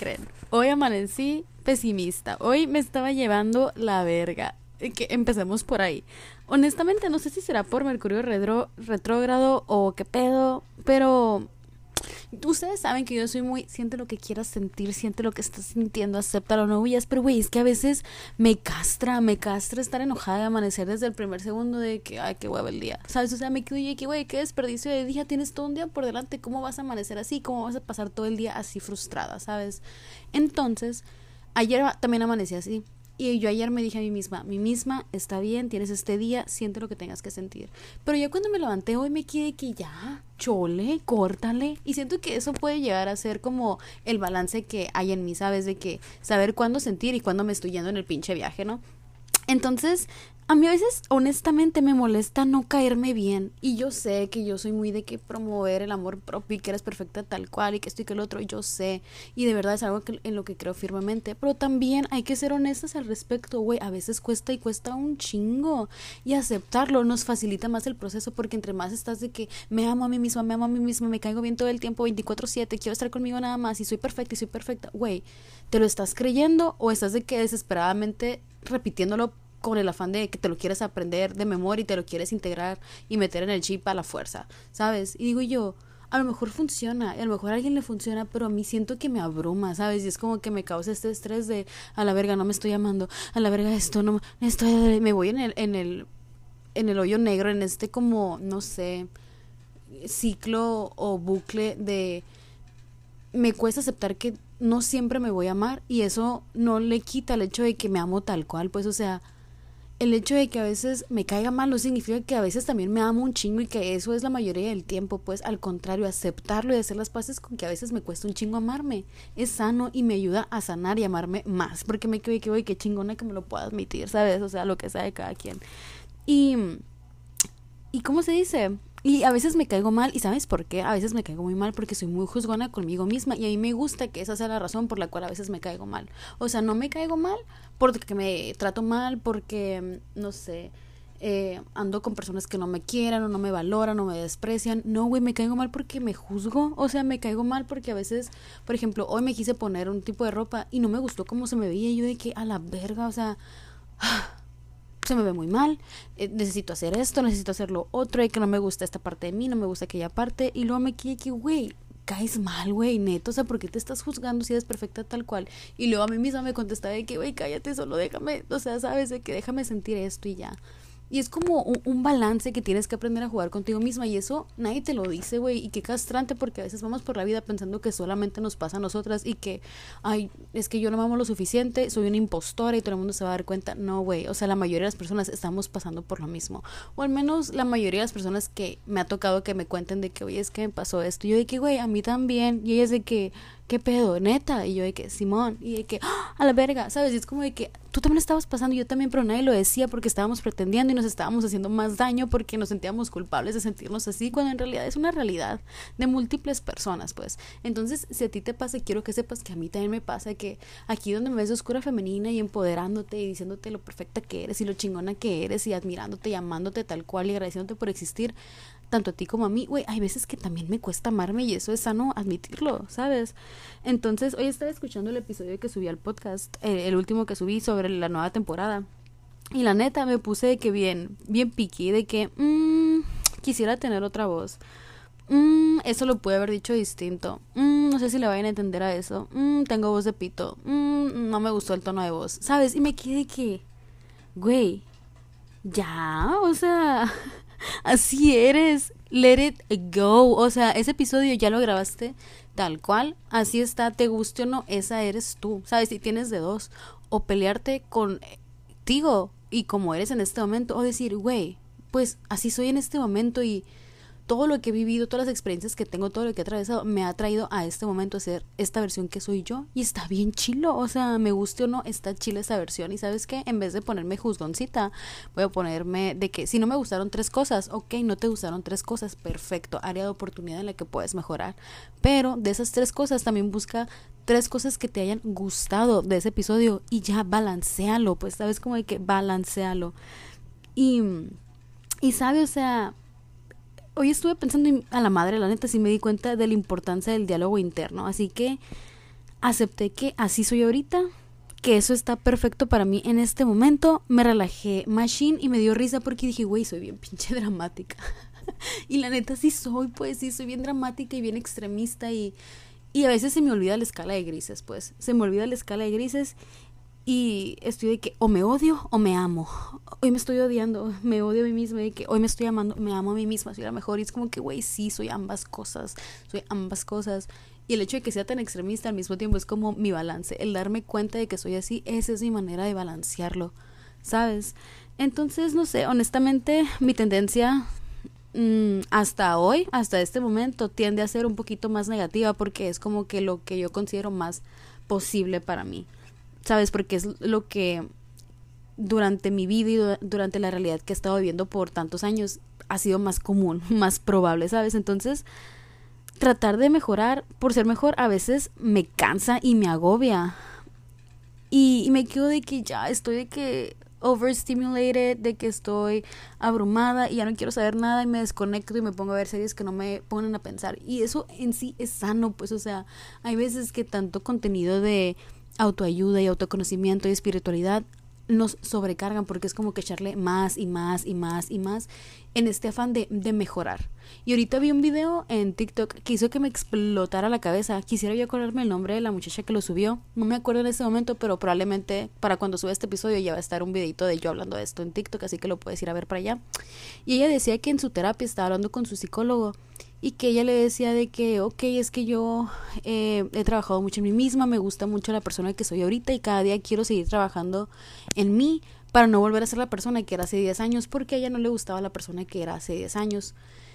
Creen? Hoy amanecí pesimista. Hoy me estaba llevando la verga. Que empecemos por ahí. Honestamente, no sé si será por Mercurio retrógrado o qué pedo, pero ustedes saben que yo soy muy, siente lo que quieras sentir, siente lo que estás sintiendo, acéptalo, no huyas, pero güey, es que a veces me castra, me castra estar enojada de amanecer desde el primer segundo de que, ay, qué huevo el día, ¿sabes? O sea, me quedo y que, güey, qué desperdicio de día, tienes todo un día por delante, ¿cómo vas a amanecer así? ¿Cómo vas a pasar todo el día así frustrada, ¿sabes? Entonces, ayer también amanecí así, y yo ayer me dije a mí misma, mi misma, está bien, tienes este día, siente lo que tengas que sentir. Pero ya cuando me levanté hoy me quedé que ya, chole, córtale. Y siento que eso puede llegar a ser como el balance que hay en mí, ¿sabes? De que saber cuándo sentir y cuándo me estoy yendo en el pinche viaje, ¿no? Entonces, a mí a veces honestamente me molesta no caerme bien. Y yo sé que yo soy muy de que promover el amor propio y que eres perfecta tal cual y que esto y que el otro, yo sé. Y de verdad es algo en lo que creo firmemente, pero también hay que ser honestas al respecto, güey, a veces cuesta y cuesta un chingo. Y aceptarlo nos facilita más el proceso porque entre más estás de que me amo a mí misma, me amo a mí misma, me caigo bien todo el tiempo 24/7, quiero estar conmigo nada más y soy perfecta y soy perfecta, güey, ¿te lo estás creyendo o estás de que desesperadamente repitiéndolo con el afán de que te lo quieres aprender de memoria y te lo quieres integrar y meter en el chip a la fuerza, ¿sabes? Y digo yo, a lo mejor funciona, a lo mejor a alguien le funciona, pero a mí siento que me abruma, ¿sabes? Y es como que me causa este estrés de, a la verga, no me estoy amando, a la verga esto, no, estoy, me voy en el, en el, en el hoyo negro, en este como, no sé, ciclo o bucle de, me cuesta aceptar que no siempre me voy a amar y eso no le quita el hecho de que me amo tal cual, pues, o sea, el hecho de que a veces me caiga mal no significa que a veces también me amo un chingo y que eso es la mayoría del tiempo, pues al contrario, aceptarlo y hacer las paces con que a veces me cuesta un chingo amarme. Es sano y me ayuda a sanar y amarme más, porque me quedo que, voy, qué chingona que me lo pueda admitir, ¿sabes? O sea, lo que sea de cada quien. Y, ¿y cómo se dice? Y a veces me caigo mal, y ¿sabes por qué? A veces me caigo muy mal porque soy muy juzgona conmigo misma y a mí me gusta que esa sea la razón por la cual a veces me caigo mal. O sea, no me caigo mal porque me trato mal, porque, no sé, eh, ando con personas que no me quieran o no me valoran o me desprecian. No, güey, me caigo mal porque me juzgo. O sea, me caigo mal porque a veces, por ejemplo, hoy me quise poner un tipo de ropa y no me gustó cómo se me veía. Y yo de que a la verga, o sea se me ve muy mal, eh, necesito hacer esto, necesito hacer lo otro, y que no me gusta esta parte de mí, no me gusta aquella parte, y luego me quedé que, güey, caes mal, güey, neto, o sea, ¿por qué te estás juzgando si eres perfecta tal cual? Y luego a mí misma me contestaba de que, güey, cállate, solo déjame, o sea, sabes, de que déjame sentir esto y ya. Y es como un, balance que tienes que aprender a jugar contigo misma y eso nadie te lo dice, güey. Y qué castrante porque a veces vamos por la vida pensando que solamente nos pasa a nosotras y que, ay, es que yo no me amo lo suficiente, soy una impostora y todo el mundo se va a dar cuenta. No, güey. O sea, la mayoría de las personas estamos pasando por lo mismo. O al menos la mayoría de las personas que me ha tocado que me cuenten de que, oye, es que me pasó esto. Yo de que, güey, a mí también. Y ella es de que, ¿qué pedo? Neta. Y yo de que, Simón. Y de que, ¡Ah! a la verga, ¿sabes? Y es como de que tú también estabas pasando, yo también, pero nadie lo decía porque estábamos pretendiendo y nos estábamos haciendo más daño porque nos sentíamos culpables de sentirnos así, cuando en realidad es una realidad de múltiples personas, pues. Entonces, si a ti te pasa, quiero que sepas que a mí también me pasa que aquí donde me ves oscura femenina y empoderándote y diciéndote lo perfecta que eres y lo chingona que eres y admirándote y amándote tal cual y agradeciéndote por existir, tanto a ti como a mí, güey, hay veces que también me cuesta amarme y eso es sano admitirlo, ¿sabes? Entonces, hoy estaba escuchando el episodio que subí al podcast, eh, el último que subí sobre la nueva temporada. Y la neta me puse de que bien, bien piqui, de que mmm, quisiera tener otra voz. Mm, eso lo pude haber dicho distinto. Mm, no sé si le vayan a entender a eso. Mm, tengo voz de pito. No me gustó el tono de voz. ¿Sabes? Y me quedé que, güey, ya, o sea, así eres. Let it go. O sea, ese episodio ya lo grabaste tal cual, así está, te guste o no, esa eres tú, ¿sabes? Si tienes de dos, o pelearte contigo y como eres en este momento, o decir, güey, pues así soy en este momento y todo lo que he vivido, todas las experiencias que tengo, todo lo que he atravesado, me ha traído a este momento a ser esta versión que soy yo. Y está bien chilo, o sea, me guste o no, está chila esta versión. Y sabes qué, en vez de ponerme juzgoncita, voy a ponerme de que si no me gustaron tres cosas, ok, no te gustaron tres cosas, perfecto, área de oportunidad en la que puedes mejorar. Pero de esas tres cosas también busca tres cosas que te hayan gustado de ese episodio y ya balancealo, pues sabes como de que balancealo. Y, y sabe, o sea, hoy estuve pensando a la madre, la neta, sí me di cuenta de la importancia del diálogo interno. Así que acepté que así soy ahorita, que eso está perfecto para mí en este momento. Me relajé machine y me dio risa porque dije, güey, soy bien pinche dramática. y la neta sí soy, pues sí, soy bien dramática y bien extremista y, y a veces se me olvida la escala de grises, pues. Se me olvida la escala de grises y estoy de que o me odio o me amo. Hoy me estoy odiando, me odio a mí misma, de que hoy me estoy amando, me amo a mí misma, soy la mejor. Y es como que, güey, sí, soy ambas cosas, soy ambas cosas. Y el hecho de que sea tan extremista al mismo tiempo es como mi balance. El darme cuenta de que soy así, esa es mi manera de balancearlo, ¿sabes? Entonces, no sé, honestamente, mi tendencia mm, hasta hoy, hasta este momento, tiende a ser un poquito más negativa porque es como que lo que yo considero más posible para mí. ¿Sabes? Porque es lo que durante mi vida y durante la realidad que he estado viviendo por tantos años ha sido más común, más probable, ¿sabes? Entonces, tratar de mejorar por ser mejor a veces me cansa y me agobia. Y, me quedo de que ya estoy de que overstimulated, de que estoy abrumada y ya no quiero saber nada y me desconecto y me pongo a ver series que no me ponen a pensar. Y eso en sí es sano, pues, o sea, hay veces que tanto contenido de autoayuda y autoconocimiento y espiritualidad nos sobrecargan porque es como que echarle más y más y más y más en este afán de, de, mejorar. Y ahorita vi un video en TikTok que hizo que me explotara la cabeza. Quisiera yo acordarme el nombre de la muchacha que lo subió. No me acuerdo en este momento, pero probablemente para cuando suba este episodio ya va a estar un videito de yo hablando de esto en TikTok, así que lo puedes ir a ver para allá. Y ella decía que en su terapia estaba hablando con su psicólogo y que ella le decía de que, ok, es que yo eh, he trabajado mucho en mí misma, me gusta mucho la persona que soy ahorita y cada día quiero seguir trabajando en mí para no volver a ser la persona que era hace 10 años, porque a ella no le gustaba la persona que era hace 10 años.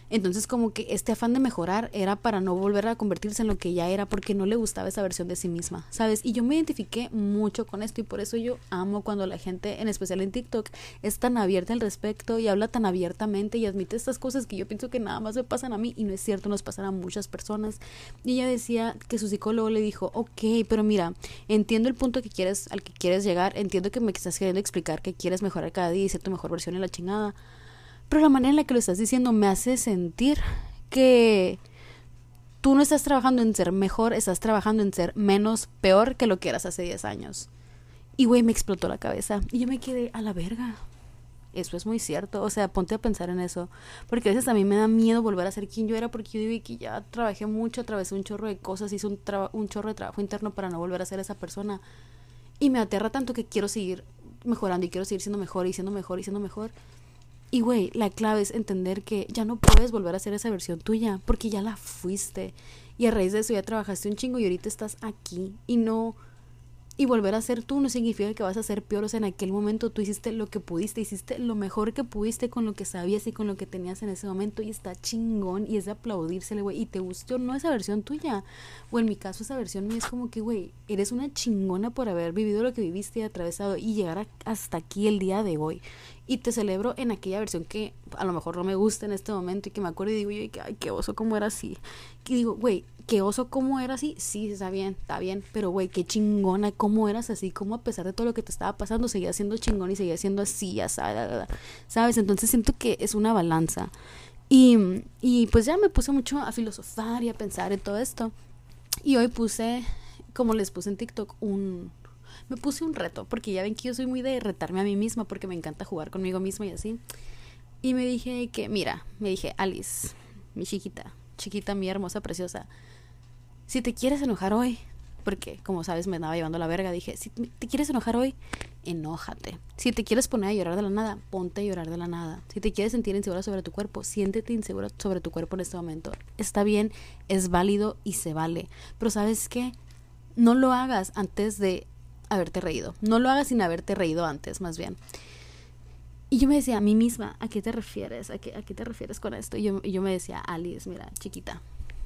Entonces como que este afán de mejorar era para no volver a convertirse en lo que ya era porque no le gustaba esa versión de sí misma, ¿sabes? Y yo me identifiqué mucho con esto y por eso yo amo cuando la gente, en especial en TikTok, es tan abierta al respecto y habla tan abiertamente y admite estas cosas que yo pienso que nada más me pasan a mí y no es cierto, nos pasan a muchas personas. Y ella decía que su psicólogo le dijo, ok, pero mira, entiendo el punto que quieres, al que quieres llegar, entiendo que me estás queriendo explicar que quieres mejorar cada día y ser tu mejor versión en la chingada pero la manera en la que lo estás diciendo me hace sentir que tú no estás trabajando en ser mejor, estás trabajando en ser menos peor que lo que eras hace 10 años. Y güey, me explotó la cabeza. Y yo me quedé a la verga. Eso es muy cierto. O sea, ponte a pensar en eso. Porque a veces a mí me da miedo volver a ser quien yo era porque yo digo que ya trabajé mucho, atravesé un chorro de cosas, hice un, un chorro de trabajo interno para no volver a ser esa persona. Y me aterra tanto que quiero seguir mejorando y quiero seguir siendo mejor y siendo mejor y siendo mejor. Y güey, la clave es entender que ya no puedes volver a ser esa versión tuya, porque ya la fuiste. Y a raíz de eso ya trabajaste un chingo y ahorita estás aquí. Y no y volver a ser tú no significa que vas a ser peor. O sea, en aquel momento tú hiciste lo que pudiste, hiciste lo mejor que pudiste con lo que sabías y con lo que tenías en ese momento. Y está chingón y es de aplaudírsele, güey. Y te gustó no esa versión tuya. O en mi caso, esa versión mía es como que, güey, eres una chingona por haber vivido lo que viviste y atravesado y llegar hasta aquí el día de hoy. Y te celebro en aquella versión que a lo mejor no me gusta en este momento y que me acuerdo y digo, yo, ay, qué oso, cómo era así. Y digo, güey, qué oso cómo era así, sí, está bien, está bien, pero güey, qué chingona cómo eras así, cómo a pesar de todo lo que te estaba pasando, seguías siendo chingón y seguías siendo así, ya sabes, ¿sabes? Entonces siento que es una balanza. Y, y pues ya me puse mucho a filosofar y a pensar en todo esto. Y hoy puse, como les puse en TikTok, un... Me puse un reto, porque ya ven que yo soy muy de retarme a mí misma, porque me encanta jugar conmigo misma y así. Y me dije que, mira, me dije, Alice, mi chiquita, chiquita, mi hermosa, preciosa, si te quieres enojar hoy, porque como sabes me andaba llevando la verga, dije, si te quieres enojar hoy, enójate. Si te quieres poner a llorar de la nada, ponte a llorar de la nada. Si te quieres sentir insegura sobre tu cuerpo, siéntete insegura sobre tu cuerpo en este momento. Está bien, es válido y se vale. Pero ¿sabes qué? No lo hagas antes de haberte reído. No lo hagas sin haberte reído antes, más bien. Y yo me decía a mí misma, ¿a qué te refieres? ¿A qué, a qué te refieres con esto? Y yo, y yo me decía, Alice, mira, chiquita,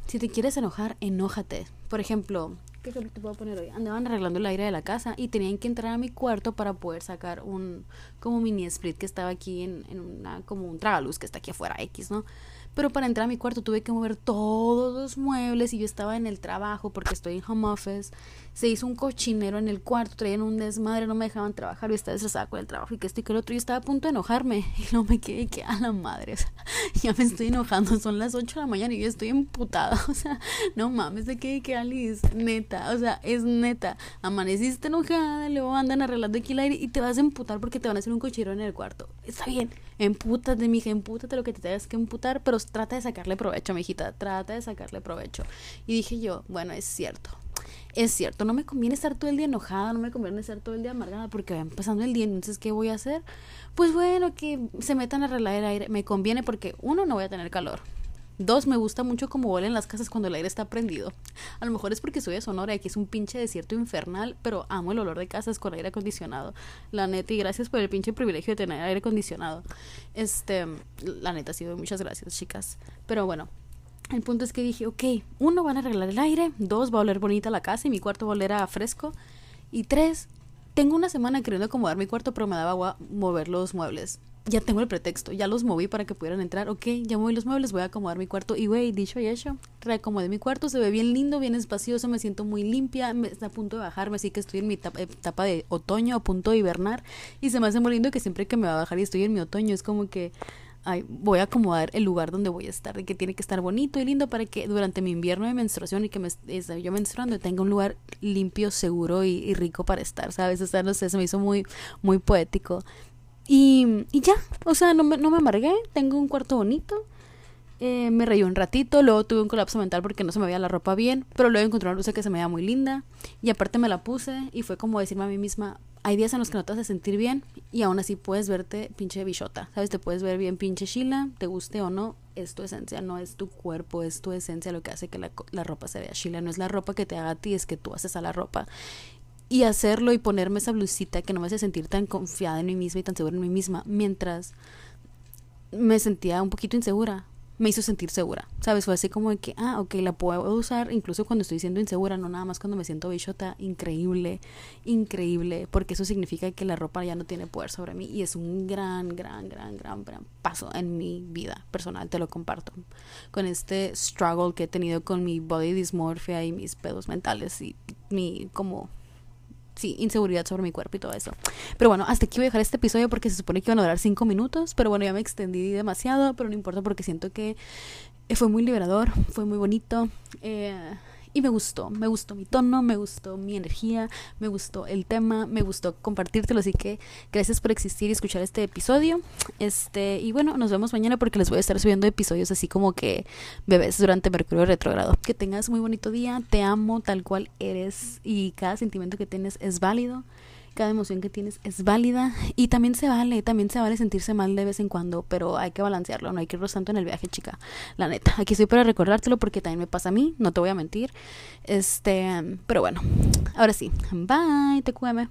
si te quieres enojar, enójate. Por ejemplo, ¿qué te puedo poner hoy? Andaban arreglando el aire de la casa y tenían que entrar a mi cuarto para poder sacar un como mini split que estaba aquí en, en una, como un tragaluz que está aquí afuera, X, ¿no? Pero para entrar a mi cuarto tuve que mover todos los muebles y yo estaba en el trabajo porque estoy en home office. Se hizo un cochinero en el cuarto, traían un desmadre, no me dejaban trabajar, yo estaba estresada con el trabajo y que esto y que el otro. Yo estaba a punto de enojarme y no me quedé que a la madre. O sea, ya me estoy enojando, son las 8 de la mañana y yo estoy emputada. O sea, no mames, de que, que Alice, neta, o sea, es neta. Amaneciste enojada, luego andan arreglando aquí el aire y te vas a emputar porque te van a hacer un cochinero en el cuarto. Está bien, empútate, mija, empútate lo que te tengas que emputar, pero trata de sacarle provecho, mijita, trata de sacarle provecho. Y dije yo, bueno, es cierto. Es cierto, no me conviene estar todo el día enojada, no me conviene estar todo el día amargada porque va empezando el día, entonces ¿qué voy a hacer? Pues bueno, que se metan a arreglar el aire, me conviene porque uno no voy a tener calor. Dos, me gusta mucho cómo huelen las casas cuando el aire está prendido. A lo mejor es porque soy de Sonora y aquí es un pinche desierto infernal, pero amo el olor de casas con aire acondicionado. La neta, y gracias por el pinche privilegio de tener aire acondicionado. Este, la neta, sí, muchas gracias, chicas. Pero bueno, el punto es que dije, ok, uno, van a arreglar el aire, dos, va a oler bonita la casa y mi cuarto va a oler a fresco. Y tres, tengo una semana queriendo acomodar mi cuarto, pero me daba agua mover los muebles ya tengo el pretexto, ya los moví para que pudieran entrar, ok, ya moví los muebles, voy a acomodar mi cuarto y güey, dicho y hecho, reacomodé mi cuarto, se ve bien lindo, bien espacioso, me siento muy limpia, me, está a punto de bajarme, así que estoy en mi etapa, de otoño, a punto de hibernar y se me hace muy lindo que siempre que me va a bajar y estoy en mi otoño, es como que ay, voy a acomodar el lugar donde voy a estar, y que tiene que estar bonito y lindo para que durante mi invierno de menstruación y que me esté yo menstruando tenga un lugar limpio, seguro y, rico para estar, ¿sabes? O sea, no sé, se me hizo muy, muy poético. Y, y ya, o sea, no me, no me amargué, tengo un cuarto bonito. Eh, me reí un ratito, luego tuve un colapso mental porque no se me veía la ropa bien, pero luego encontré una blusa que se me veía muy linda y aparte me la puse y fue como decirme a mí misma, hay días en los que no te hace sentir bien y aún así puedes verte pinche bichota, ¿sabes? Te puedes ver bien pinche chila, te guste o no, es tu esencia, no es tu cuerpo, es tu esencia lo que hace que la, la ropa se vea chila, no es la ropa que te haga a ti, es que tú haces a la ropa y hacerlo y ponerme esa blusita que no me hace sentir tan confiada en mí misma y tan segura en mí misma mientras me sentía un poquito insegura me hizo sentir segura, ¿sabes? Fue así como de que, ah, ok, la puedo usar incluso cuando estoy siendo insegura, no nada más cuando me siento bichota, increíble, increíble, porque eso significa que la ropa ya no tiene poder sobre mí y es un gran, gran, gran, gran, gran paso en mi vida personal, te lo comparto, con este struggle que he tenido con mi body dysmorphia y mis pedos mentales y mi como sí, inseguridad sobre mi cuerpo y todo eso. Pero bueno, hasta aquí voy a dejar este episodio porque se supone que iban a durar cinco minutos, pero bueno, ya me extendí demasiado, pero no importa porque siento que fue muy liberador, fue muy bonito. Eh, y me gustó, me gustó mi tono, me gustó mi energía, me gustó el tema, me gustó compartírtelo, así que gracias por existir y escuchar este episodio. Este, y bueno, nos vemos mañana porque les voy a estar subiendo episodios así como que bebés durante Mercurio retrogrado. Que tengas muy bonito día, te amo tal cual eres y cada sentimiento que tienes es válido cada emoción que tienes es válida y también se vale, también se vale sentirse mal de vez en cuando, pero hay que balancearlo, no hay que irnos tanto en el viaje, chica. La neta, aquí estoy para recordártelo porque también me pasa a mí, no te voy a mentir. Este, pero bueno, ahora sí, bye, cueme.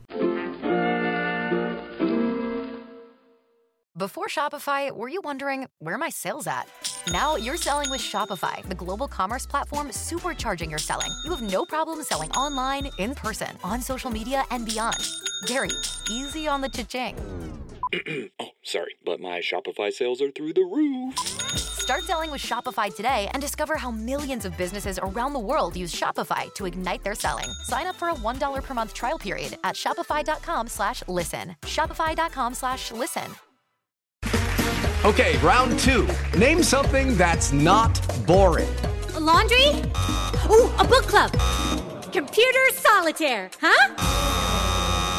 Before Shopify, were you wondering where my sales at? Now you're selling with Shopify, the global commerce platform supercharging your selling. You have no problem selling online, in person, on social media, and beyond. Gary, easy on the cha-ching. oh, sorry, but my Shopify sales are through the roof. Start selling with Shopify today and discover how millions of businesses around the world use Shopify to ignite their selling. Sign up for a $1 per month trial period at shopify.com slash listen. Shopify.com slash listen. Okay, round two. Name something that's not boring. A laundry? Ooh, a book club. Computer solitaire, huh?